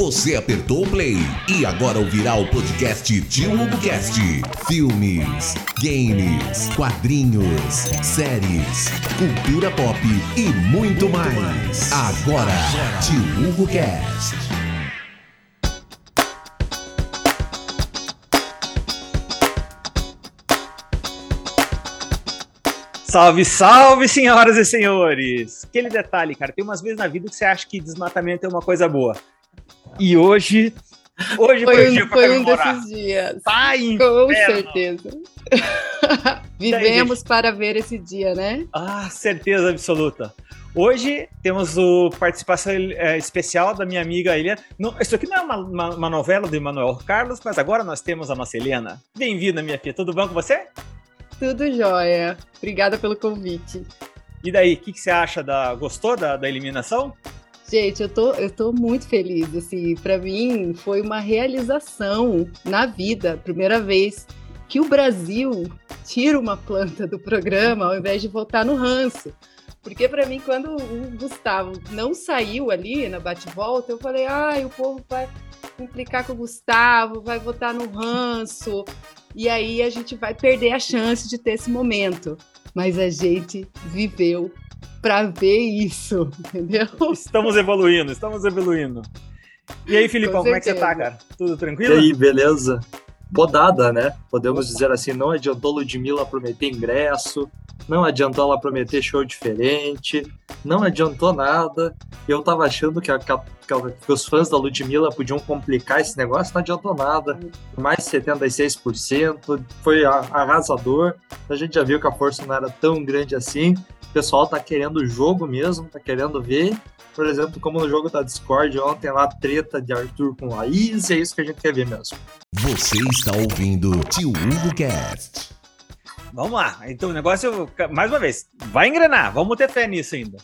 Você apertou o play e agora ouvirá o podcast Tio HugoCast. Filmes, games, quadrinhos, séries, cultura pop e muito mais. Agora, Tio HugoCast. Salve, salve, senhoras e senhores! Aquele detalhe, cara, tem umas vezes na vida que você acha que desmatamento é uma coisa boa. E hoje. Hoje foi, foi um, dia foi um desses dias. Tá Com inferno. certeza. Vivemos para ver esse dia, né? Ah, certeza absoluta. Hoje temos o participação eh, especial da minha amiga Eliana. Não, isso aqui não é uma, uma- uma novela do Emanuel Carlos, mas agora nós temos a nossa Helena. Bem-vinda, minha filha. Tudo bom com você? Tudo jóia. Obrigada pelo convite. E daí, o que, que você acha da. Gostou da, da eliminação? Gente, eu tô, eu tô muito feliz. Assim, para mim foi uma realização na vida. Primeira vez que o Brasil tira uma planta do programa ao invés de votar no ranço. Porque para mim, quando o Gustavo não saiu ali na bate-volta, eu falei, ai, o povo vai implicar com o Gustavo, vai votar no ranço, e aí a gente vai perder a chance de ter esse momento. Mas a gente viveu para ver isso, entendeu? Estamos evoluindo, estamos evoluindo. E aí, Filipão, Com como é que você tá, certeza. cara? Tudo E tranquilo? aí, beleza? Podada, né? Podemos dizer assim, não adiantou Ludmilla prometer ingresso, não adiantou ela prometer show diferente, não adiantou nada. Eu tava achando que, a- que a- que os fãs da Ludmilla podiam complicar esse negócio, não adiantou nada. Mais de 76%, foi arrasador. A gente já viu que a força não era tão grande assim. O pessoal tá querendo o jogo mesmo, tá querendo ver. Por exemplo, como no jogo da Discord, ontem lá, treta de Arthur com Laís, é isso que a gente quer ver mesmo. Você está ouvindo Tio HugoCast. Vamos lá. Então o negócio, mais uma vez, vai engrenar. Vamos ter fé nisso ainda.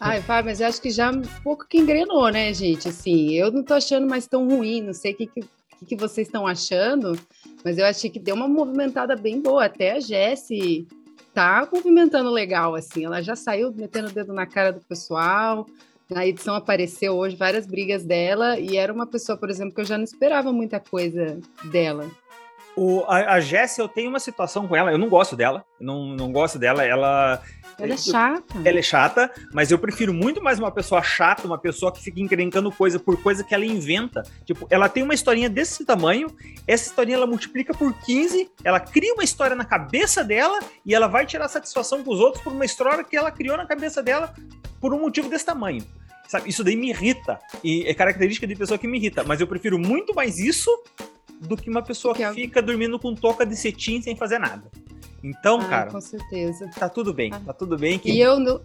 Ai, vai, mas eu acho que já um pouco que engrenou, né, gente? Assim, eu não tô achando mais tão ruim, não sei o que, que, que vocês estão achando, mas eu achei que deu uma movimentada bem boa. Até a Jessie tá movimentando legal, assim. Ela já saiu metendo o dedo na cara do pessoal. Na edição apareceu hoje várias brigas dela, e era uma pessoa, por exemplo, que eu já não esperava muita coisa dela. O, a, a Jessie, eu tenho uma situação com ela, eu não gosto dela, não, não gosto dela, ela, Ela é chata. ela é chata, mas eu prefiro muito mais uma pessoa chata, uma pessoa que fica encrencando coisa por coisa que ela inventa. Tipo, ela tem uma historinha desse tamanho, essa historinha ela multiplica por 15, ela cria uma história na cabeça dela e ela vai tirar satisfação com os outros por uma história que ela criou na cabeça dela por um motivo desse tamanho. Sabe, isso daí me irrita. E é característica de pessoa que me irrita. Mas eu prefiro muito mais isso do que uma pessoa Que que é- fica dormindo com toca de cetim sem fazer nada. Então, Ah, cara, com certeza. tá tudo bem. Ah. Tá tudo bem que E eu, não-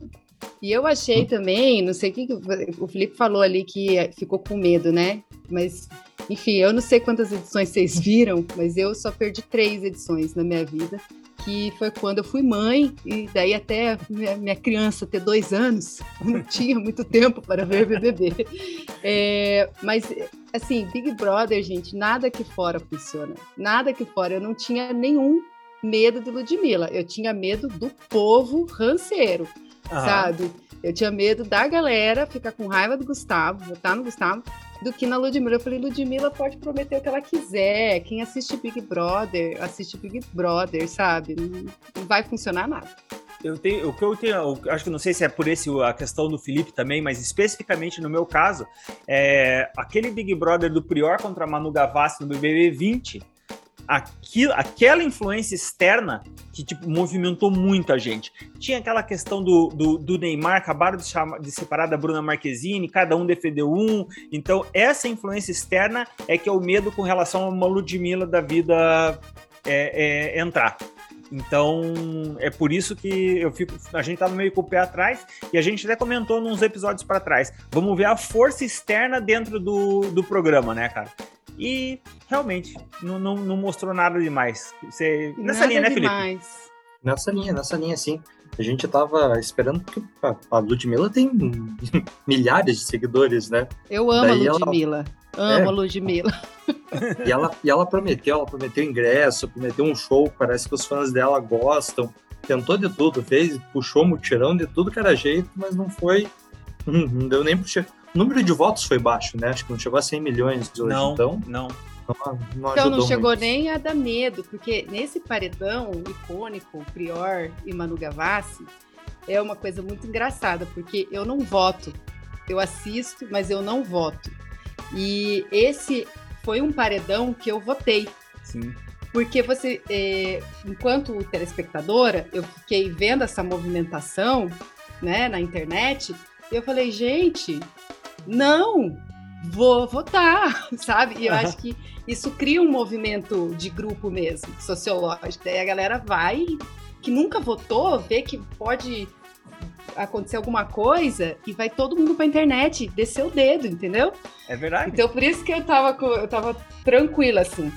e eu achei também, não sei o que que o Felipe falou ali que ficou com medo, né? Mas, enfim, eu não sei quantas edições vocês viram, mas eu só perdi três edições na minha vida, que foi quando eu fui mãe, e daí até minha, minha criança ter dois anos, não tinha muito tempo para ver BBB. É, mas, assim, Big Brother, gente, nada aqui fora funciona. Nada aqui fora. Eu não tinha nenhum medo de Ludmilla. Eu tinha medo do povo ranceiro, Aham. sabe? Eu tinha medo da galera ficar com raiva do Gustavo, votar no Gustavo, do que na Ludmilla. Eu falei, Ludmilla pode prometer o que ela quiser. Quem assiste Big Brother, assiste Big Brother, sabe? Não, não vai funcionar nada. Eu tenho, o que eu tenho, eu acho que não sei se é por esse a questão do Felipe também, mas especificamente no meu caso, é aquele Big Brother do Prior contra Manu Gavassi no BBB 20, aquilo, aquela influência externa que tipo, movimentou muito a gente. Tinha aquela questão do, do, do Neymar, acabaram de, chamar, de separar da Bruna Marquezine, cada um defendeu um. Então, essa influência externa é que é o medo com relação a uma Ludmilla da vida é, é, entrar. Então, é por isso que eu fico. A gente tava meio com o pé atrás e a gente até comentou nos episódios para trás. Vamos ver a força externa dentro do, do programa, né, cara? E realmente não, não, não mostrou nada demais. Você, nessa nada linha, né, Felipe? demais. Nessa linha, nessa linha, sim. A gente tava esperando que a- a Ludmilla tem milhares de seguidores, né? Eu amo Daí a ela- Ludmilla. Amo É. a Ludmilla. E ela, e ela prometeu, ela prometeu ingresso, prometeu um show, parece que os fãs dela gostam. Tentou de tudo, fez, puxou mutirão de tudo que era jeito, mas não foi. Não deu nem pro che... O número de votos foi baixo, né? Acho que não chegou a 100 milhões hoje, não, então. Não, não, não então não chegou muito. nem a dar medo, porque nesse paredão icônico, Prior e Manu Gavassi, é uma coisa muito engraçada, porque eu não voto. Eu assisto, mas eu não voto. E esse foi um paredão que eu votei. Sim. Porque você, é, enquanto telespectadora, eu fiquei vendo essa movimentação né, na internet, e eu falei, gente, não, vou votar, sabe? E eu acho que isso cria um movimento de grupo mesmo, sociológico. Daí a galera vai, que nunca votou, vê que pode acontecer alguma coisa e vai todo mundo pra internet descer o dedo, entendeu? É verdade. Então por isso que eu tava, eu tava tranquila, assim.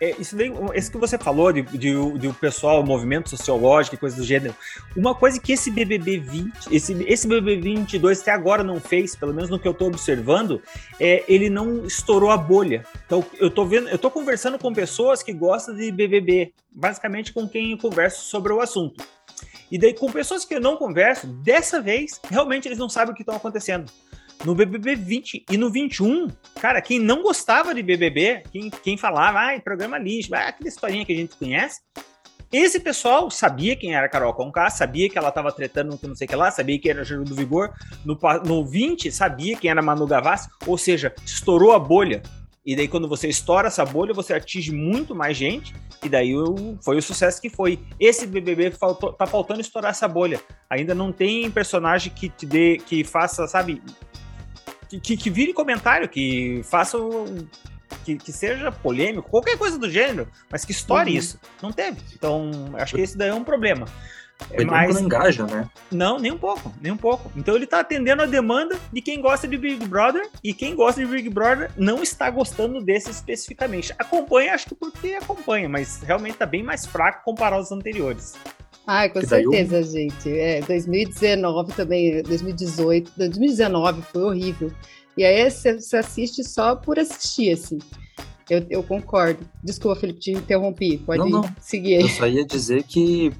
É, isso daí, esse que você falou de, de, de o pessoal, movimento sociológico e coisas do gênero. Uma coisa que esse BBB 20, esse, esse BBB 22 até agora não fez, pelo menos no que eu tô observando, é ele não estourou a bolha. Então eu tô vendo, eu tô conversando com pessoas que gostam de BBB, basicamente com quem eu converso sobre o assunto. E daí com pessoas que eu não converso, dessa vez, realmente eles não sabem o que estão acontecendo no BBB 20 e no 21, cara, quem não gostava de BBB, quem, quem falava, ai, programa lixo, ah, aquela historinha que a gente conhece, esse pessoal sabia quem era Carol Conká, sabia que ela tava tretando com não sei o que lá, sabia que era Júlio do Vigor. No, no 20, sabia quem era Manu Gavassi, ou seja, estourou a bolha. E daí, quando você estoura essa bolha, você atinge muito mais gente, e daí foi o sucesso que foi. Esse BBB faltou, tá faltando estourar essa bolha. Ainda não tem personagem que te dê, que faça, sabe, que, que vire comentário, que faça um, que, que, seja polêmico, qualquer coisa do gênero, mas que estoure uhum. isso. Não teve. Então, acho que esse daí é um problema. Ele mas não engaja, né? Não, nem um pouco, nem um pouco. Então ele tá atendendo a demanda de quem gosta de Big Brother e quem gosta de Big Brother não está gostando desse especificamente. Acompanha, acho que porque acompanha, mas realmente tá bem mais fraco comparado aos anteriores. Ah, com certeza, eu... gente. É, 2019 também, 2018, 2019 foi horrível. E aí você assiste só por assistir, assim. Eu, eu concordo. Desculpa, Felipe, te interrompi. Pode não, não. seguir aí. Eu só ia dizer que,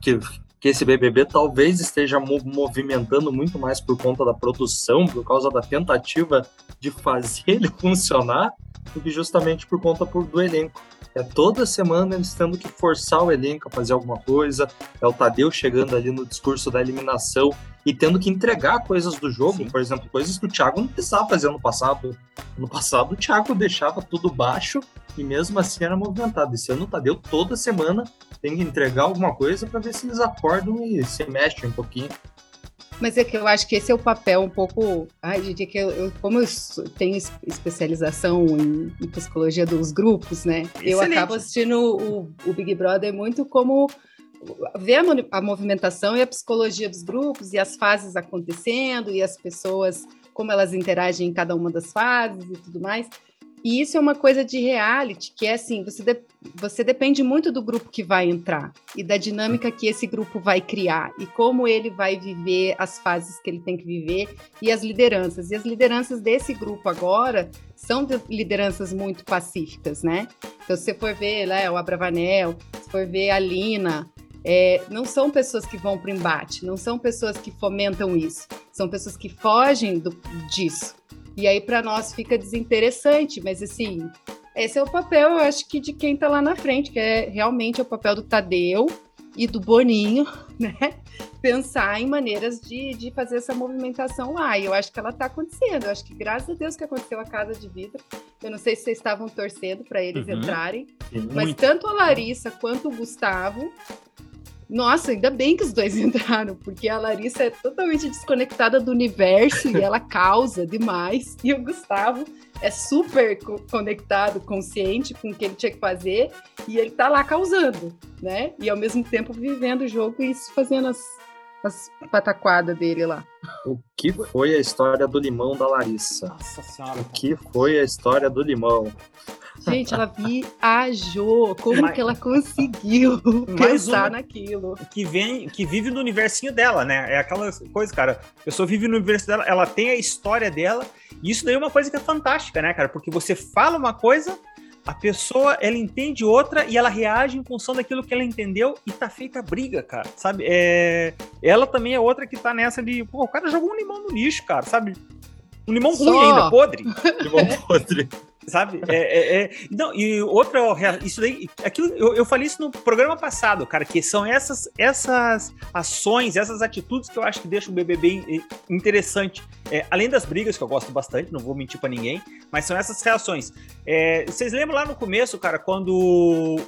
que, que esse BBB talvez esteja movimentando muito mais por conta da produção, por causa da tentativa de fazer ele funcionar, do que justamente por conta por, do elenco. É toda semana eles tendo que forçar o elenco a fazer alguma coisa. É o Tadeu chegando ali no discurso da eliminação e tendo que entregar coisas do jogo, Sim. por exemplo, coisas que o Thiago não precisava fazer no passado. No passado, o Thiago deixava tudo baixo e mesmo assim era movimentado. Esse ano o Tadeu toda semana tem que entregar alguma coisa para ver se eles acordam e se mexem um pouquinho. Mas é que eu acho que esse é o papel um pouco. Ai, gente, é que eu, eu, como eu tenho especialização em, em psicologia dos grupos, né? Excelente. Eu acabo assistindo o, o, Big Brother muito como ver a, a movimentação e a psicologia dos grupos e as fases acontecendo e as pessoas, como elas interagem em cada uma das fases e tudo mais. E isso é uma coisa de reality, que é assim, você, de, você depende muito do grupo que vai entrar e da dinâmica que esse grupo vai criar e como ele vai viver as fases que ele tem que viver e as lideranças. E as lideranças desse grupo agora são lideranças muito pacíficas, né? Então, se você for ver né, o Abravanel, se for ver a Lina, é, não são pessoas que vão para o embate, não são pessoas que fomentam isso, são pessoas que fogem do, disso. E aí para nós fica desinteressante, mas assim, esse é o papel, eu acho que de quem está lá na frente, que é realmente o papel do Tadeu e do Boninho, né? Pensar em maneiras de, de fazer essa movimentação lá. E eu acho que ela está acontecendo. Eu acho que graças a Deus que aconteceu a Casa de Vidro. Eu não sei se vocês estavam torcendo para eles uhum. entrarem, Sim, mas muito. tanto a Larissa quanto o Gustavo nossa, ainda bem que os dois entraram, porque a Larissa é totalmente desconectada do universo e ela causa demais. E o Gustavo é super conectado, consciente com o que ele tinha que fazer, e ele tá lá causando, né? E ao mesmo tempo vivendo o jogo e fazendo as, as pataquadas dele lá. O que foi a história do limão da Larissa? Nossa senhora. O que foi a história do limão? Gente, ela viajou. Como Mas... que ela conseguiu pensar naquilo? Que vem, que vive no universinho dela, né? É aquela coisa, cara. A pessoa vive no universo dela, ela tem a história dela. E isso daí é uma coisa que é fantástica, né, cara? Porque você fala uma coisa, a pessoa ela entende outra e ela reage em função daquilo que ela entendeu e tá feita a briga, cara, sabe? É... Ela também é outra que tá nessa de, pô, o cara jogou um limão no lixo, cara, sabe? Um limão Só. ruim ainda, podre. limão podre sabe? É, é, é, não, e outra, isso daí, aquilo, eu, eu falei isso no programa passado, cara, que são essas, essas ações, essas atitudes que eu acho que deixam o BBB interessante. É, além das brigas, que eu gosto bastante, não vou mentir para ninguém, mas são essas reações. É, vocês lembram lá no começo, cara, quando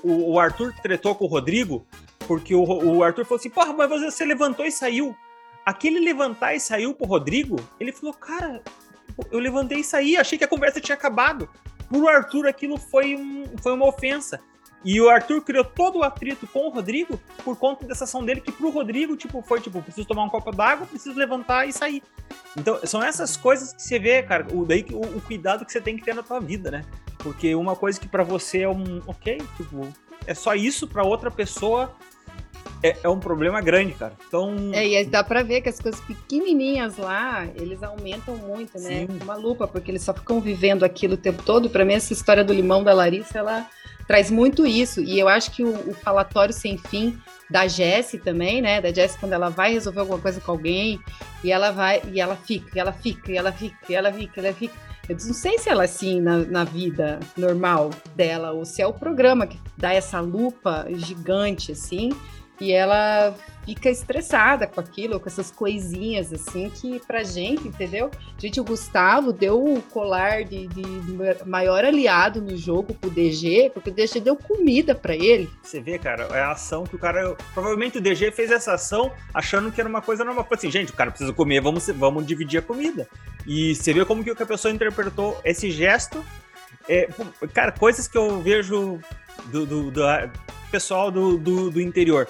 o, o Arthur tretou com o Rodrigo? Porque o, o Arthur falou assim: porra, mas você levantou e saiu. Aquele levantar e saiu pro Rodrigo, ele falou, cara, eu levantei e saí, achei que a conversa tinha acabado. Pro Arthur, aquilo foi, um, foi uma ofensa. E o Arthur criou todo o atrito com o Rodrigo por conta dessa ação dele, que pro Rodrigo, tipo, foi tipo, preciso tomar um copo d'água, preciso levantar e sair. Então, são essas coisas que você vê, cara, o, daí o, o cuidado que você tem que ter na tua vida, né? Porque uma coisa que para você é um, ok, tipo, é só isso, para outra pessoa é, é, um problema grande, cara. Então. É, e dá pra ver que as coisas pequenininhas lá, eles aumentam muito, né? Sim. Uma lupa, porque eles só ficam vivendo aquilo o tempo todo. Para mim, essa história do limão da Larissa, ela traz muito isso. E eu acho que o, o falatório sem fim da Jessie também, né? Da Jessie quando ela vai resolver alguma coisa com alguém e ela vai e ela fica, e ela fica, e ela fica, e ela fica, e ela fica. Eu não sei se ela é assim na, na vida normal dela ou se é o programa que dá essa lupa gigante assim e ela fica estressada com aquilo, com essas coisinhas assim, que pra gente, entendeu? Gente, o Gustavo deu o colar de, de maior aliado no jogo pro DG, porque o DG deu comida para ele. Você vê, cara, é a ação que o cara. Provavelmente o DG fez essa ação achando que era uma coisa normal. Assim, gente, o cara precisa comer, vamos, vamos dividir a comida. E você vê como que a pessoa interpretou esse gesto. É, cara, coisas que eu vejo do, do, do pessoal do, do, do interior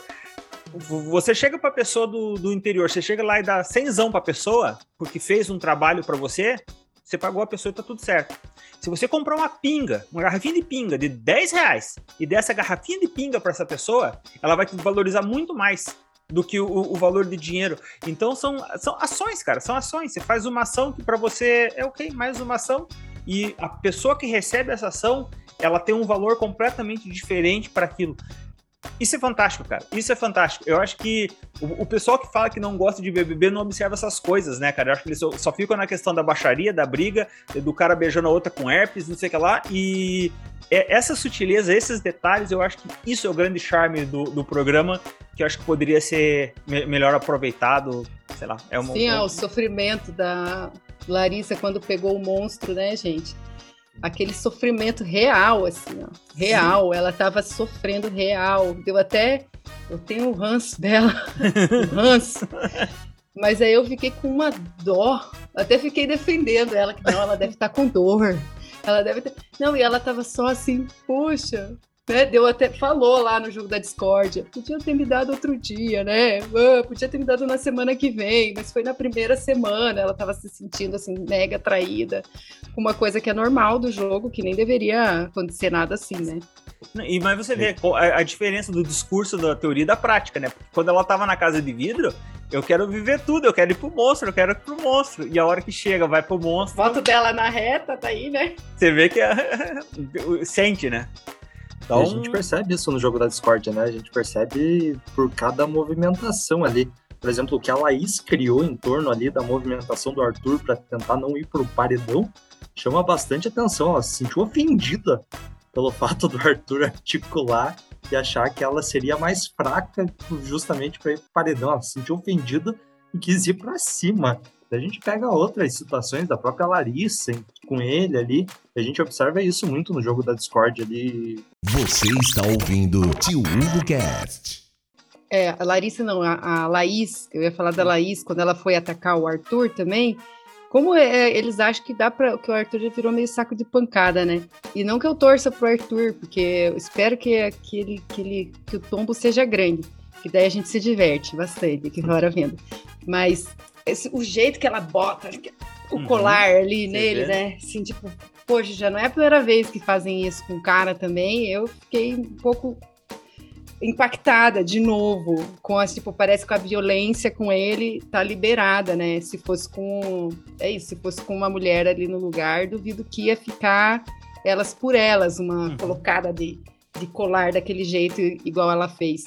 você chega para a pessoa do, do interior, você chega lá e dá cenzão para a pessoa, porque fez um trabalho para você, você pagou a pessoa e tá tudo certo. Se você comprar uma pinga, uma garrafinha de pinga de 10 reais e der essa garrafinha de pinga para essa pessoa, ela vai te valorizar muito mais do que o, o, valor de dinheiro. Então são, são ações, cara, são ações. Você faz uma ação que para você é ok, mais uma ação. E a pessoa que recebe essa ação, ela tem um valor completamente diferente para aquilo. Isso é fantástico, cara. Isso é fantástico. Eu acho que o, o, pessoal que fala que não gosta de BBB não observa essas coisas, né, cara? Eu acho que eles só, só ficam na questão da baixaria, da briga, do cara beijando a outra com herpes, não sei o que lá. E é, essa sutileza, esses detalhes, eu acho que isso é o grande charme do, do programa, que eu acho que poderia ser me melhor aproveitado, sei lá. É uma, Sim, uma... É o sofrimento da Larissa quando pegou o monstro, né, gente? Aquele sofrimento real, assim, ó, real. Sim. Ela estava sofrendo real. Deu até. Eu tenho o ranço dela, o ranço. Mas aí eu fiquei com uma dó. Até fiquei defendendo ela, que não, ela deve estar tá com dor. Ela deve ter. Não, e ela estava só assim, puxa, né? Deu até falou lá no jogo da discórdia, podia ter me dado outro dia, né? Ah, podia ter me dado na semana que vem, mas foi na primeira semana, ela estava se sentindo assim mega traída, com uma coisa que é normal do jogo, que nem deveria acontecer nada assim, né? E mas você vê a, a diferença do discurso da teoria e da prática, né? Porque quando ela estava na casa de vidro, eu quero viver tudo, eu quero ir pro monstro, eu quero ir pro monstro. E a hora que chega, vai pro monstro. Foto dela na reta, tá aí, né? Você vê que é... sente, né? Então... a gente percebe isso no jogo da Discord, né? A gente percebe por cada movimentação ali. Por exemplo, o que a Laís criou em torno ali da movimentação do Arthur para tentar não ir pro paredão chama bastante atenção. Ela se sentiu ofendida pelo fato do Arthur articular e achar que ela seria mais fraca justamente para ir pro paredão. Ela se sentiu ofendida e quis ir para cima. A gente pega outras situações da própria Larissa com ele ali, a gente observa isso muito no jogo da Discord ali. Você está ouvindo Tio Hugo Cast. É, a Larissa não, a, a Laís, eu ia falar da Laís, quando ela foi atacar o Arthur também, como é, eles acham que dá para que o Arthur já virou meio saco de pancada, né? E não que eu torça pro Arthur, porque eu espero que, que, ele, que, ele, que o tombo seja grande, que daí a gente se diverte bastante aqui fora vendo. Mas esse, o jeito que ela bota o uhum. colar ali nele, vê? né? Assim, tipo, poxa, já não é a primeira vez que fazem isso com o cara também. Eu fiquei um pouco impactada de novo com a tipo parece que a violência com ele tá liberada né se fosse com é isso se fosse com uma mulher ali no lugar duvido que ia ficar elas por elas uma uhum. colocada de, de colar daquele jeito igual ela fez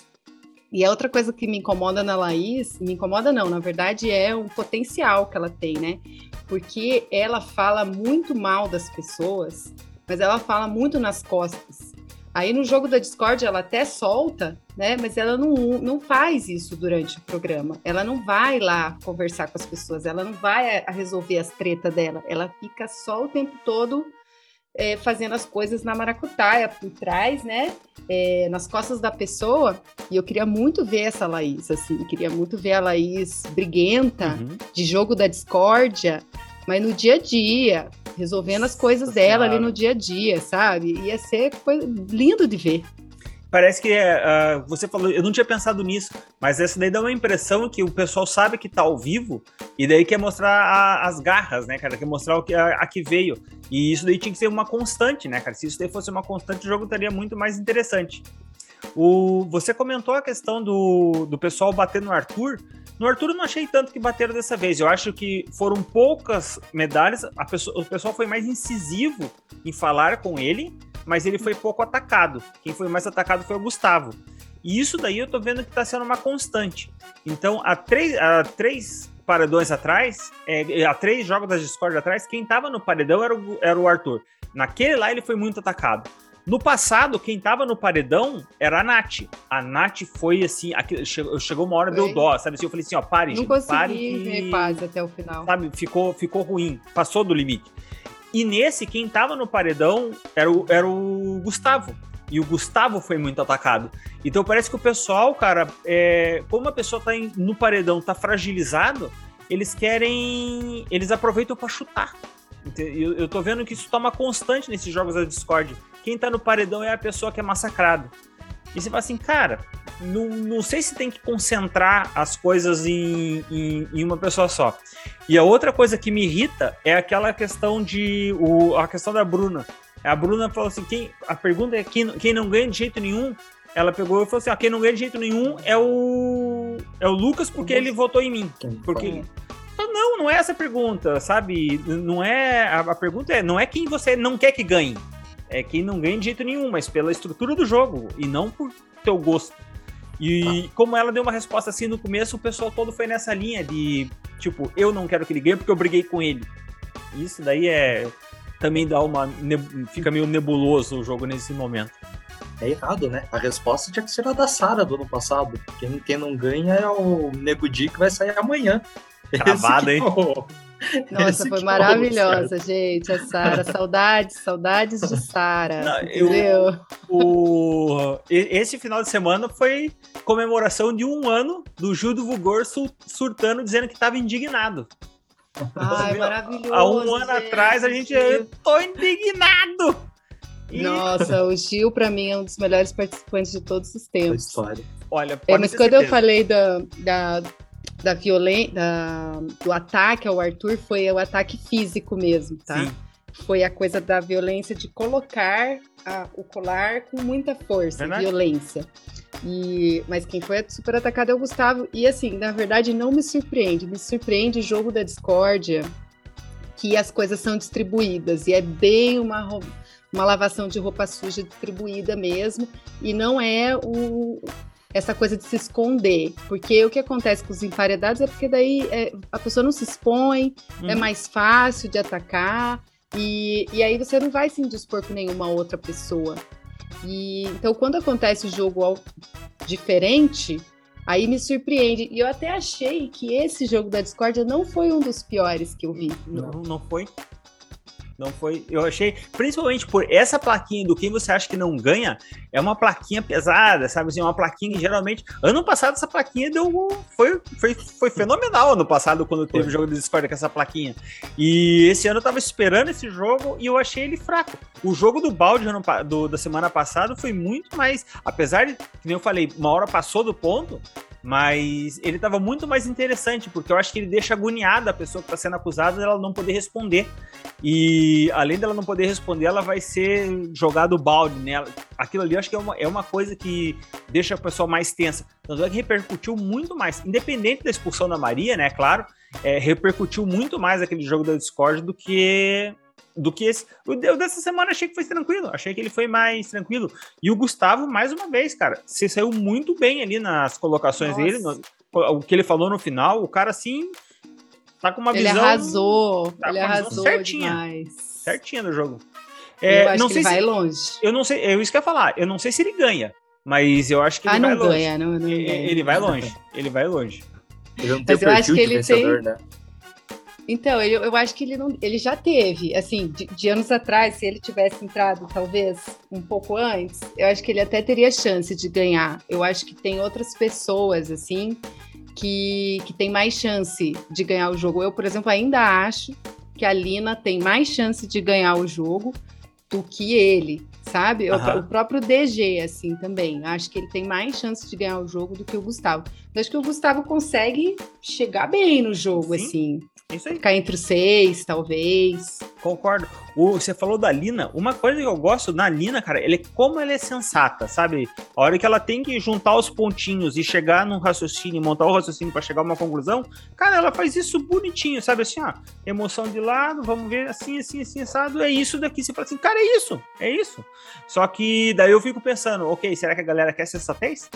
E a outra coisa que me incomoda na Laís, me incomoda não, na verdade é um potencial que ela tem, né? Porque ela fala muito mal das pessoas, mas ela fala muito nas costas. Aí no jogo da Discord ela até solta, né? Mas ela não, não faz isso durante o programa. Ela não vai lá conversar com as pessoas, ela não vai a, a resolver as tretas dela. Ela fica só o tempo todo é, fazendo as coisas na maracutaia, por trás, né? É, nas costas da pessoa. E eu queria muito ver essa Laís, assim, queria muito ver a Laís briguenta, uhum. de jogo da discórdia, mas no dia a dia, resolvendo as coisas Nossa dela ali no dia a dia, sabe? Ia ser coisa, lindo de ver parece que uh, você falou, eu não tinha pensado nisso, mas essa daí dá uma impressão que o pessoal sabe que tá ao vivo e daí quer mostrar a, as garras, né, cara? Quer mostrar o que, a, a, que veio. E isso daí tinha que ser uma constante, né, cara? Se isso daí fosse uma constante, o jogo estaria muito mais interessante. O, você comentou a questão do, do pessoal bater no Arthur. No Arthur eu não achei tanto que bateram dessa vez. Eu acho que foram poucas medalhas. Pessoa, o pessoal foi mais incisivo em falar com ele mas ele foi pouco atacado. Quem foi mais atacado foi o Gustavo. E isso daí eu tô vendo que tá sendo uma constante. Então, há três, há três paredões atrás, é, há três jogos da Discord atrás, quem tava no paredão era o, era o Arthur. Naquele lá ele foi muito atacado. No passado, quem tava no paredão era a Nath. A Nath foi assim, aqui, chegou, chegou uma hora, deu dó, sabe? Assim, eu falei assim, ó, pare, Não gente, consegui pare. ver quase até o final. Sabe, ficou, ficou ruim, passou do limite. E nesse, quem tava no paredão era o, era o Gustavo. E o Gustavo foi muito atacado. Então parece que o pessoal, cara, é, como a pessoa tá em, no paredão, tá fragilizado, eles querem. Eles aproveitam para chutar. Eu, eu tô vendo que isso toma constante nesses jogos da Discord. Quem tá no paredão é a pessoa que é massacrada. E você fala assim, cara, não, não sei se tem que concentrar as coisas em, em, em, uma pessoa só. E a outra coisa que me irrita é aquela questão de. O, a questão da Bruna. A Bruna falou assim: quem, a pergunta é quem, quem não ganha de jeito nenhum. Ela pegou e falou assim: ah, quem não ganha de jeito nenhum é o. É o Lucas porque ele votou em mim. Porque. Não, não é essa a pergunta, sabe? Não é. A, a pergunta é: não é quem você não quer que ganhe. É quem não ganha de jeito nenhum, mas pela estrutura do jogo e não por teu gosto. E como ela deu uma resposta assim no começo, o pessoal todo foi nessa linha de tipo, eu não quero que ele ganhe porque eu briguei com ele. Isso daí é também dá uma fica meio nebuloso o jogo nesse momento. É errado, né? A resposta tinha que ser a da Sara do ano passado. Quem, quem não ganha é o Nego Di que vai sair amanhã. Cravada, hein? Nossa, foi maravilhosa, gente. A Sara. Saudades, saudades de Sara. Entendeu? O, esse final de semana foi comemoração de um ano do Gil do Vulgor surtando, dizendo que estava indignado. Ai, maravilhoso. Há um ano gente. atrás a gente. Eu tô indignado! E... Nossa, o Gil, para mim, é um dos melhores participantes de todos os tempos. História. Olha, é, mas quando certeza. eu falei da, da, da violência, do ataque ao Arthur foi o ataque físico mesmo, tá? Sim. Foi a coisa da violência de colocar a, o colar com muita força, Verdade? violência. E, mas quem foi super atacado é o Gustavo. E assim, na verdade, não me surpreende. Me surpreende o jogo da discórdia, que as coisas são distribuídas. E é bem uma, uma lavação de roupa suja distribuída mesmo. E não é o, essa coisa de se esconder. Porque o que acontece com os emparedados é porque daí é, a pessoa não se expõe, é uhum. é mais fácil de atacar, e, e aí você não vai se indispor com nenhuma outra pessoa. E, então, quando acontece o jogo diferente, aí me surpreende. E eu até achei que esse jogo da Discord não foi um dos piores que eu vi. Não, não foi. Não foi. Eu achei, principalmente por essa plaquinha do quem você acha que não ganha, é uma plaquinha pesada, sabe? Assim, uma plaquinha que geralmente. Ano passado, essa plaquinha deu. Foi, foi, foi fenomenal ano passado, quando teve o jogo de Discord com essa plaquinha. E esse ano eu tava esperando esse jogo e eu achei ele fraco. O jogo do balde do, da semana passada foi muito mais. Apesar de, como eu falei, uma hora passou do ponto, mas ele estava muito mais interessante, porque eu acho que ele deixa agoniada a pessoa que está sendo acusada dela não poder responder. E além dela não poder responder, ela vai ser jogado balde nela. Aquilo ali eu acho que é uma, é uma coisa que deixa a pessoa mais tensa. Tanto é que repercutiu muito mais, independente da expulsão da Maria, né? Claro, é, repercutiu muito mais aquele jogo da Discord do que do que esse. O dessa semana achei que foi tranquilo. Achei que ele foi mais tranquilo. E o Gustavo, mais uma vez, cara, você saiu muito bem ali nas colocações Nossa. dele. No, o que ele falou no final, o cara assim. Tá com uma ele visão. Arrasou, tá ele arrasou certinha. Demais. Certinha do jogo. É, eu acho não que sei ele se, vai longe. Eu não sei, é isso que eu ia falar. Eu não sei se ele ganha, mas eu acho que ele ah, vai não longe. Ganha, não, não ele, ganha. ele vai longe. Ele vai longe. Ele não tem mas eu acho que ele vencedor, tem. Né? Então, eu, eu acho que ele, não, ele já teve, assim, de, de, anos atrás, se ele tivesse entrado talvez um pouco antes, eu acho que ele até teria chance de ganhar. Eu acho que tem outras pessoas, assim, que, que tem mais chance de ganhar o jogo. Eu, por exemplo, ainda acho que a Lina tem mais chance de ganhar o jogo do que ele, sabe? Uhum. O, próprio DG, assim, também. Acho que ele tem mais chance de ganhar o jogo do que o Gustavo. Eu acho que o Gustavo consegue chegar bem no jogo, Sim. assim. Isso aí. Ficar entre os seis, talvez. Concordo. O, você falou da Lina. Uma coisa que eu gosto da Lina, cara, ele é como ela é sensata, sabe? A hora que ela tem que juntar os pontinhos e chegar num raciocínio, montar o raciocínio para chegar a uma conclusão, cara, ela faz isso bonitinho, sabe? Assim, ó, emoção de lado, vamos ver assim, assim, assim, assado, é isso daqui. Você fala assim, cara, é isso, é isso. Só que daí eu fico pensando, ok, será que a galera quer sensatez?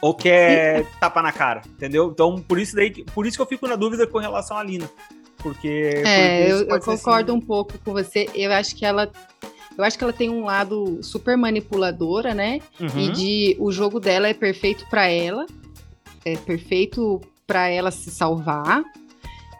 Ou quer tapa na cara, entendeu? Então, por isso, daí, por isso que eu fico na dúvida com relação à Lina. Porque. É, eu, eu concordo assim. um pouco com você. Eu acho que ela. Eu acho que ela tem um lado super manipuladora, né? Uhum. E de o jogo dela é perfeito para ela. É perfeito para ela se salvar.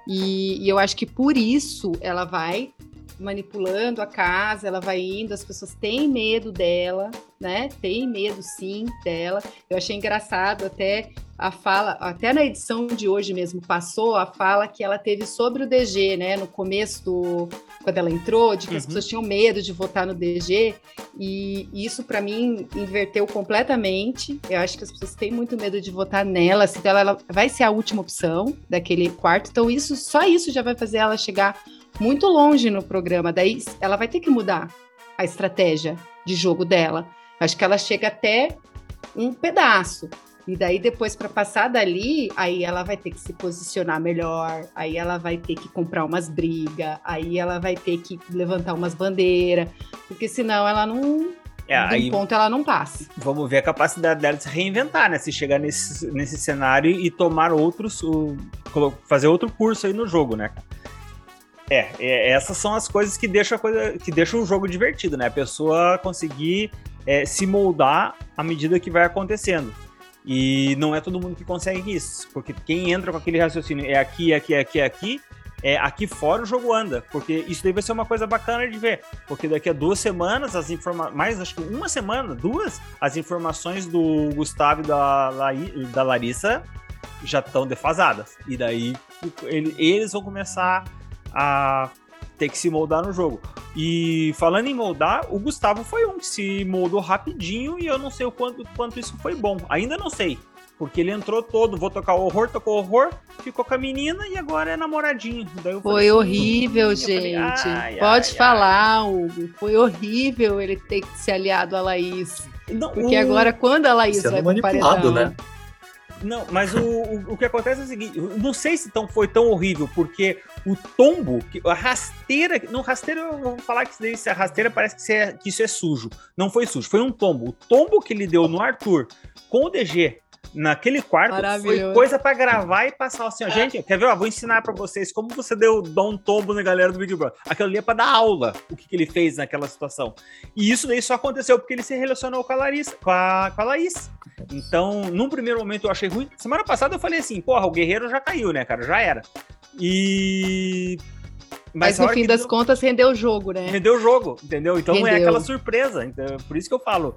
E, e, eu acho que por isso ela vai manipulando a casa, ela vai indo, as pessoas têm medo dela, né? Tem medo sim dela. Eu achei engraçado até a fala, até na edição de hoje mesmo passou a fala que ela teve sobre o DG, né? No começo do quando ela entrou, de que uhum. as pessoas tinham medo de votar no DG, e isso para mim inverteu completamente. Eu acho que as pessoas têm muito medo de votar nela, assim, então ela vai ser a última opção daquele quarto. Então isso, só isso já vai fazer ela chegar muito longe no programa. Daí ela vai ter que mudar a estratégia de jogo dela. Acho que ela chega até um pedaço. E daí depois para passar dali, aí ela vai ter que se posicionar melhor, aí ela vai ter que comprar umas brigas, aí ela vai ter que levantar umas bandeiras, porque senão ela não é, aí, ponto ela não passa. Vamos ver a capacidade dela de se reinventar, né? Se chegar nesse, nesse cenário e tomar outros, o, fazer outro curso aí no jogo, né? É, é, essas são as coisas que deixam, coisa, que deixam o jogo divertido, né? A pessoa conseguir é, se moldar à medida que vai acontecendo. E não é todo mundo que consegue isso, porque quem entra com aquele raciocínio é aqui, aqui, aqui, aqui, é aqui fora o jogo anda, porque isso vai ser uma coisa bacana de ver, porque daqui a duas semanas as informações, mais acho que uma semana, duas, as informações do Gustavo e da, da Larissa já estão defasadas, e daí ele, eles vão começar a ter que se moldar no jogo. E falando em moldar, o Gustavo foi um que se moldou rapidinho e eu não sei o quanto, quanto isso foi bom. Ainda não sei. Porque ele entrou todo, vou tocar horror, tocou horror, ficou com a menina e agora é namoradinho. foi assim, horrível, gente. Falei, ai, Pode ai, falar, ai. Hugo. Foi horrível ele ter que se aliado a Laís. Não, porque o... agora, quando a Laís Sendo vai pro paredão... Né? Não, mas o, o, o, que acontece é o seguinte: não sei se tão, foi tão horrível, porque o tombo, a rasteira. No rasteiro, eu vou falar que isso, a rasteira parece que isso, é, que isso é sujo. Não foi sujo, foi um tombo. O tombo que ele deu no Arthur com o DG naquele quarto foi coisa para gravar e passar assim, ó, gente, quer ver? Ó, vou ensinar para vocês como você deu dá um tombo na galera do Big Brother. Aquilo ali é para dar aula, o que, que, ele fez naquela situação. E isso daí só aconteceu porque ele se relacionou com a Larissa, com a, com a Laís. Então, num primeiro momento eu achei ruim. Semana passada eu falei assim, porra, o Guerreiro já caiu, né, cara? Já era. E mas, Mas no fim das deu... contas rendeu o jogo, né? Rendeu o jogo, entendeu? Então rendeu. é aquela surpresa. Então, por isso que eu falo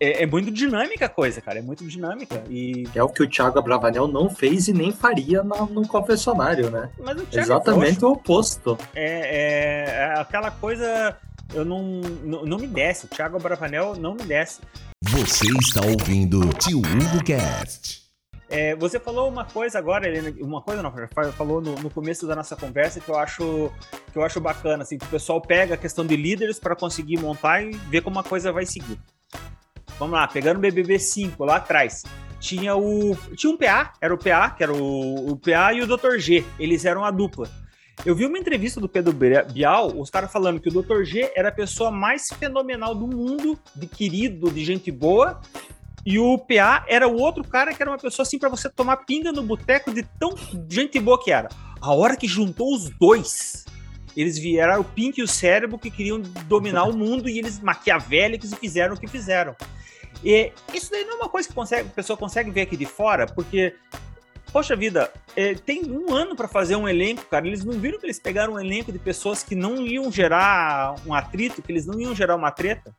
é, é, muito dinâmica a coisa, cara. É muito dinâmica. E... É o que o Thiago Abravanel não fez e nem faria no, no confessionário, né? Mas o Thiago é Exatamente é o oposto. É, é, aquela coisa. Eu não, não, não me desce. O Thiago Abravanel não me desce. Você está ouvindo Tio Hugo Cast. É, você falou uma coisa agora, Helena, uma coisa não, falou no, no, começo da nossa conversa que eu acho que eu acho bacana, assim, que o pessoal pega a questão de líderes para conseguir montar e ver como a coisa vai seguir. Vamos lá, pegando o BBB 5 lá atrás. Tinha o. Tinha um PA, era o PA, que era o, o PA e o Dr. G. Eles eram a dupla. Eu vi uma entrevista do Pedro Bial, os caras falando que o Dr. G era a pessoa mais fenomenal do mundo, de querido, de gente boa, e o PA era o outro cara que era uma pessoa assim para você tomar pinga no boteco de tão gente boa que era. A hora que juntou os dois, eles vieram o Pink e o cérebro que queriam dominar o mundo e eles maquiavélicos e fizeram o que fizeram. E isso daí não é uma coisa que consegue, a pessoa consegue ver aqui de fora, porque Poxa vida, é, tem um ano para fazer um elenco, cara. Eles não viram que eles pegaram um elenco de pessoas que não iam gerar um atrito, que eles não iam gerar uma treta?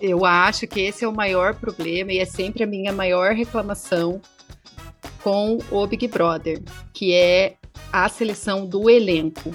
Eu acho que esse é o maior problema e é sempre a minha maior reclamação com o Big Brother, que é a seleção do elenco.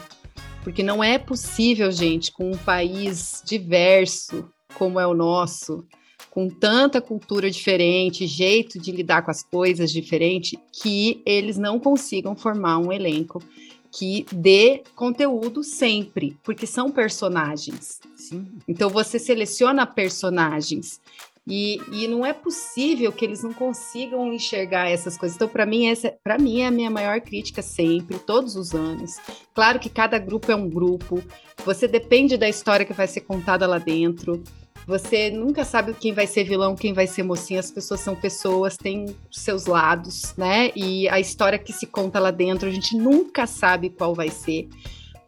Porque não é possível, gente, com um país diverso como é o nosso, com tanta cultura diferente, jeito de lidar com as coisas diferente, que eles não consigam formar um elenco que dê conteúdo sempre, porque são personagens. Sim. Então você seleciona personagens. E, e não é possível que eles não consigam enxergar essas coisas. Então, para mim, essa para mim é a minha maior crítica sempre, todos os anos. Claro que cada grupo é um grupo. Você depende da história que vai ser contada lá dentro. Você nunca sabe quem vai ser vilão, quem vai ser mocinha. As pessoas são pessoas, têm seus lados, né? E a história que se conta lá dentro, a gente nunca sabe qual vai ser.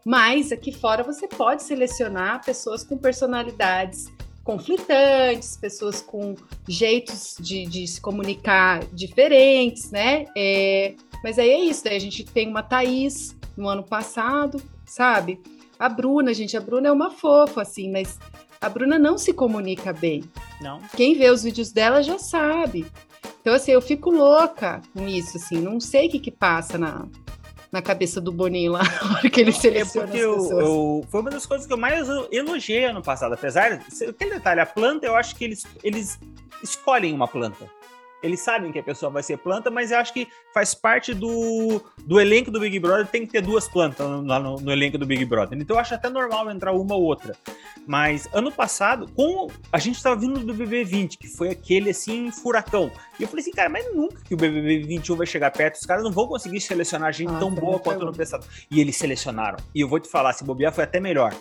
Mas aqui fora você pode selecionar pessoas com personalidades conflitantes, pessoas com jeitos de, de se comunicar diferentes, né? É, mas aí é isso, daí a gente tem uma Thaís no ano passado, sabe? A Bruna, gente, a Bruna é uma fofa, assim, mas a Bruna não se comunica bem. Não. Quem vê os vídeos dela já sabe. Então, assim, eu fico louca com isso, assim, não sei o que que passa na, na cabeça do Boninho lá, na hora que ele é seleciona é porque pessoas. Eu, eu, foi uma das coisas que eu mais elogiei ano passado, apesar... Aquele detalhe, a planta, eu acho que eles, eles escolhem uma planta. Eles sabem que a pessoa vai ser planta, mas eu acho que faz parte do, do elenco do Big Brother, tem que ter duas plantas no, no, no elenco do Big Brother. Então eu acho até normal entrar uma ou outra. Mas ano passado, com a gente estava vindo do BB20, que foi aquele assim, furacão. E eu falei assim, cara, mas nunca que o BBB 21 vai chegar perto, os caras não vão conseguir selecionar gente ah, tão boa quanto no passado. E eles selecionaram. E eu vou te falar, se bobear foi até melhor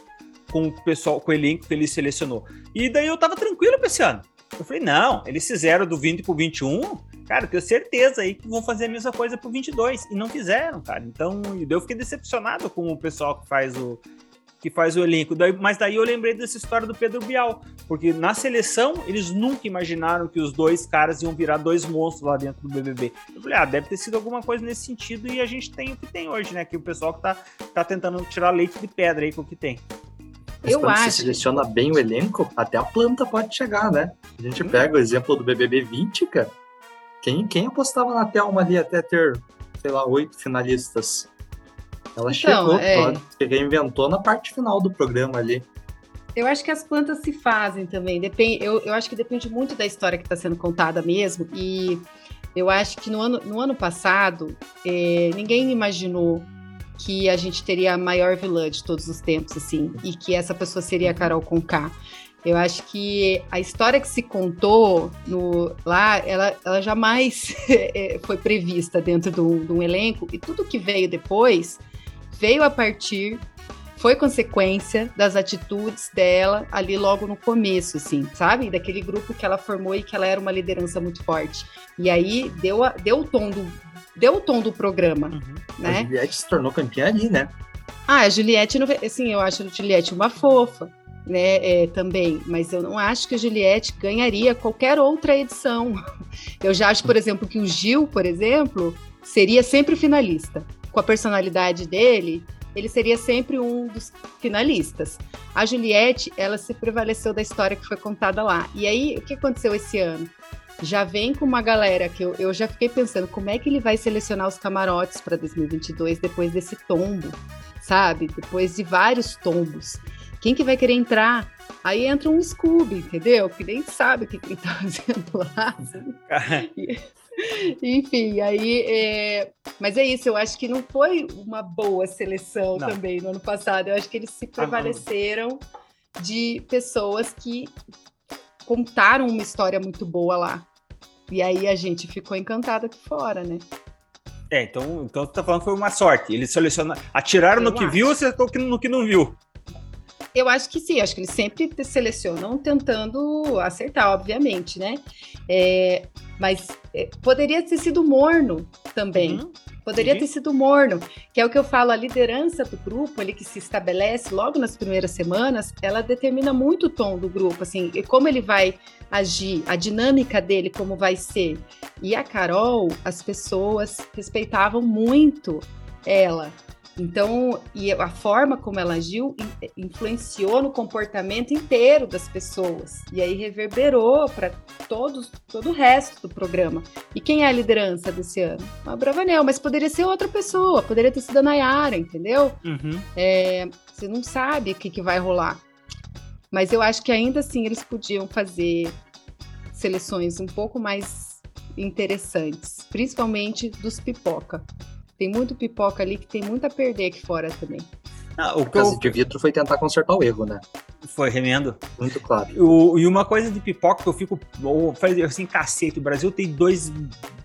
com o pessoal, com o elenco que ele selecionou. E daí eu tava tranquilo pra esse ano. Eu falei, não, eles fizeram do 20 pro 21, cara, eu tenho certeza aí que vão fazer a mesma coisa pro 22. E não fizeram, cara. Então, eu fiquei decepcionado com o pessoal que faz o que faz o elenco. Daí, mas daí eu lembrei dessa história do Pedro Bial, porque na seleção eles nunca imaginaram que os dois caras iam virar dois monstros lá dentro do BBB. Eu falei, ah, deve ter sido alguma coisa nesse sentido e a gente tem o que tem hoje, né? Que o pessoal que tá, tá tentando tirar leite de pedra aí com o que tem. Mas eu quando acho. você seleciona bem o elenco, até a planta pode chegar, né? A gente hum. pega o exemplo do BBB 20, cara. Quem, quem apostava na Thelma ali até ter, sei lá, oito finalistas? Ela então, chegou, é... ela reinventou na parte final do programa ali. Eu acho que as plantas se fazem também. Depende, eu, eu acho que depende muito da história que está sendo contada mesmo. E eu acho que no ano, no ano passado, é, ninguém imaginou que a gente teria a maior vilã de todos os tempos, assim, e que essa pessoa seria a Carol Conká. Eu acho que a história que se contou no, lá, ela, ela jamais é, foi prevista dentro de um, de um elenco, e tudo que veio depois veio a partir foi consequência das atitudes dela ali logo no começo, assim, sabe? Daquele grupo que ela formou e que ela era uma liderança muito forte. E aí deu, a, deu o tom do, deu o tom do programa, uhum. né? A Juliette se tornou campeã ali, né? Ah, a Juliette, assim, eu acho a Juliette uma fofa, né, é, também, mas eu não acho que a Juliette ganharia qualquer outra edição. Eu já acho, por exemplo, que o Gil, por exemplo, seria sempre finalista. Com a personalidade dele, ele seria sempre um dos finalistas. A Juliette, ela se prevaleceu da história que foi contada lá. E aí, o que aconteceu esse ano? já vem com uma galera que eu, eu já fiquei pensando como é que ele vai selecionar os camarotes para 2022 depois desse tombo, sabe? Depois de vários tombos. Quem que vai querer entrar? Aí entra um Scooby, entendeu? Que nem sabe o que, que ele tá fazendo lá. Enfim, aí. É... Mas é isso, eu acho que não foi uma boa seleção não. também no ano passado. Eu acho que eles se prevaleceram de pessoas que contaram uma história muito boa lá. E aí a gente ficou encantada aqui fora, né? É, então, então você tá falando que foi uma sorte. Eles selecionaram, atiraram eu no que acho. viu, acertou no que não viu. Eu acho que sim, acho que eles sempre selecionam tentando acertar, obviamente, né? É, mas é, poderia ter sido morno também. Uhum. Poderia ter sido morno, que é o que eu falo, a liderança do grupo, ele que se estabelece logo nas primeiras semanas, ela determina muito o tom do grupo, assim, e como ele vai agir, a dinâmica dele, como vai ser. E a Carol, as pessoas respeitavam muito ela. Então, e a forma como ela agiu influenciou no comportamento inteiro das pessoas. E aí reverberou para todos todo o resto do programa. E quem é a liderança desse ano? A Bravanel, mas poderia ser outra pessoa, poderia ter sido a Nayara, entendeu? Uhum. É, você não sabe o que, que vai rolar. Mas eu acho que ainda assim eles podiam fazer seleções um pouco mais interessantes, principalmente dos pipoca. Tem muito pipoca ali que tem muito a perder aqui fora também. Ah, o caso eu... de vidro foi tentar consertar o erro, né? Foi remendo. Muito claro. O, e uma coisa de pipoca que eu fico. Eu falei assim, cacete, o Brasil tem dois.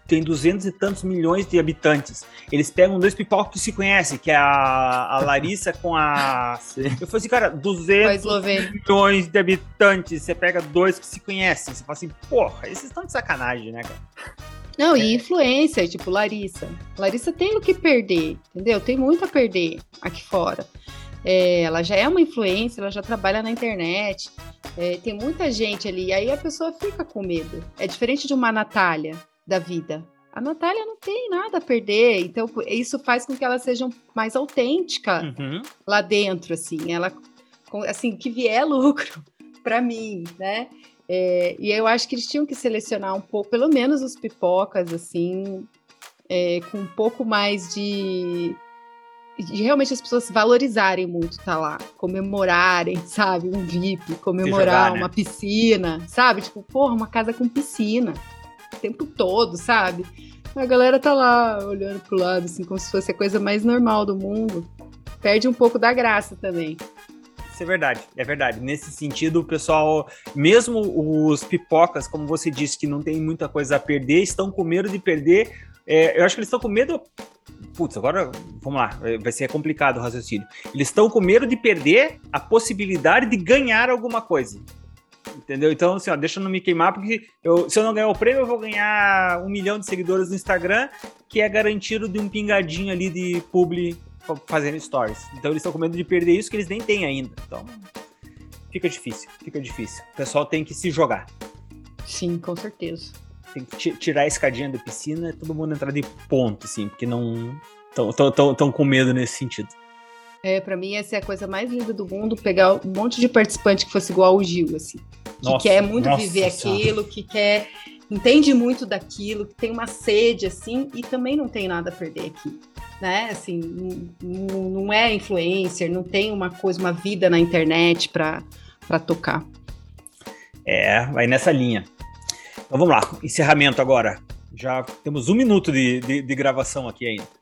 Tem duzentos e tantos milhões de habitantes. Eles pegam dois pipocas que se conhecem, que é a, a Larissa com a. Sim. Eu falei assim, cara, 200 milhões de habitantes. Você pega dois que se conhecem. Você fala assim, porra, esses estão de sacanagem, né, cara? Não, e influência, tipo Larissa. Larissa tem o que perder, entendeu? Tem muito a perder aqui fora. É, ela já é uma influência, ela já trabalha na internet, é, tem muita gente ali, aí a pessoa fica com medo. É diferente de uma Natália da vida. A Natália não tem nada a perder, então isso faz com que ela seja mais autêntica uhum. lá dentro, assim. Ela, assim, que vier lucro para mim, né? É, e eu acho que eles tinham que selecionar um pouco, pelo menos os pipocas, assim, é, com um pouco mais de, de realmente as pessoas valorizarem muito estar tá lá, comemorarem, sabe, um VIP, comemorar jogar, né? uma piscina, sabe? Tipo, porra, uma casa com piscina o tempo todo, sabe? A galera tá lá olhando pro lado, assim, como se fosse a coisa mais normal do mundo. Perde um pouco da graça também. Isso é verdade, é verdade. Nesse sentido, o pessoal, mesmo os pipocas, como você disse, que não tem muita coisa a perder, estão com medo de perder. É, eu acho que eles estão com medo. Putz, agora vamos lá, vai ser complicado o raciocínio. Eles estão com medo de perder a possibilidade de ganhar alguma coisa. Entendeu? Então, assim, ó, deixa eu não me queimar, porque eu, se eu não ganhar o prêmio, eu vou ganhar um milhão de seguidores no Instagram, que é garantido de um pingadinho ali de publi fazendo stories. Então eles estão com medo de perder isso que eles nem têm ainda. Então fica difícil, fica difícil. O pessoal tem que se jogar. Sim, com certeza. Tem que tirar a escadinha da piscina e todo mundo entrar de ponto, assim, porque não. Estão com medo nesse sentido. É, pra mim, essa é a coisa mais linda do mundo, pegar um monte de participante que fosse igual o Gil, assim. Que nossa, quer muito viver aquilo, que quer. Entende muito daquilo, que tem uma sede, assim, e também não tem nada a perder aqui né? Assim, não, não é influencer, não tem uma coisa, uma vida na internet para tocar. É, vai nessa linha. Então vamos lá, encerramento agora. Já temos um minuto de, de, de gravação aqui ainda.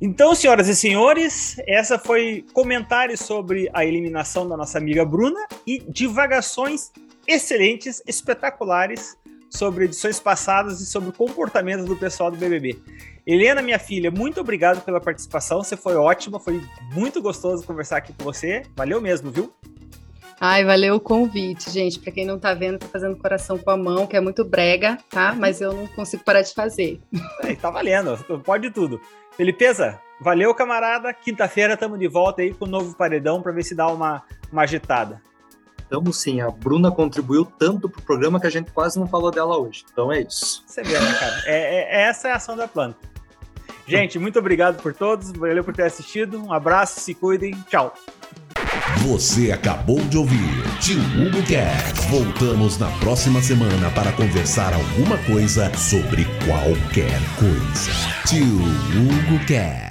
Então, senhoras e senhores, essa foi comentários sobre a eliminação da nossa amiga Bruna e divagações excelentes, espetaculares sobre edições passadas e sobre o comportamento do pessoal do BBB. Helena, minha filha, muito obrigado pela participação. Você foi ótima, foi muito gostoso conversar aqui com você. Valeu mesmo, viu? Ai, valeu o convite, gente. Para quem não tá vendo, tô fazendo coração com a mão, que é muito brega, tá? Mas eu não consigo parar de fazer. É, tá valendo, pode tudo. Felipeza, valeu, camarada. Quinta-feira estamos de volta aí com o novo paredão para ver se dá uma, uma agitada. Tamo sim, a Bruna contribuiu tanto pro programa que a gente quase não falou dela hoje. Então é isso. Você vê, né, cara? É, é, essa é a ação da planta. Gente, muito obrigado por todos, valeu por ter assistido. Um abraço, se cuidem, tchau. Você acabou de ouvir Tio Hugo Cast. Voltamos na próxima semana para conversar alguma coisa sobre qualquer coisa. Tio Hugo Cast.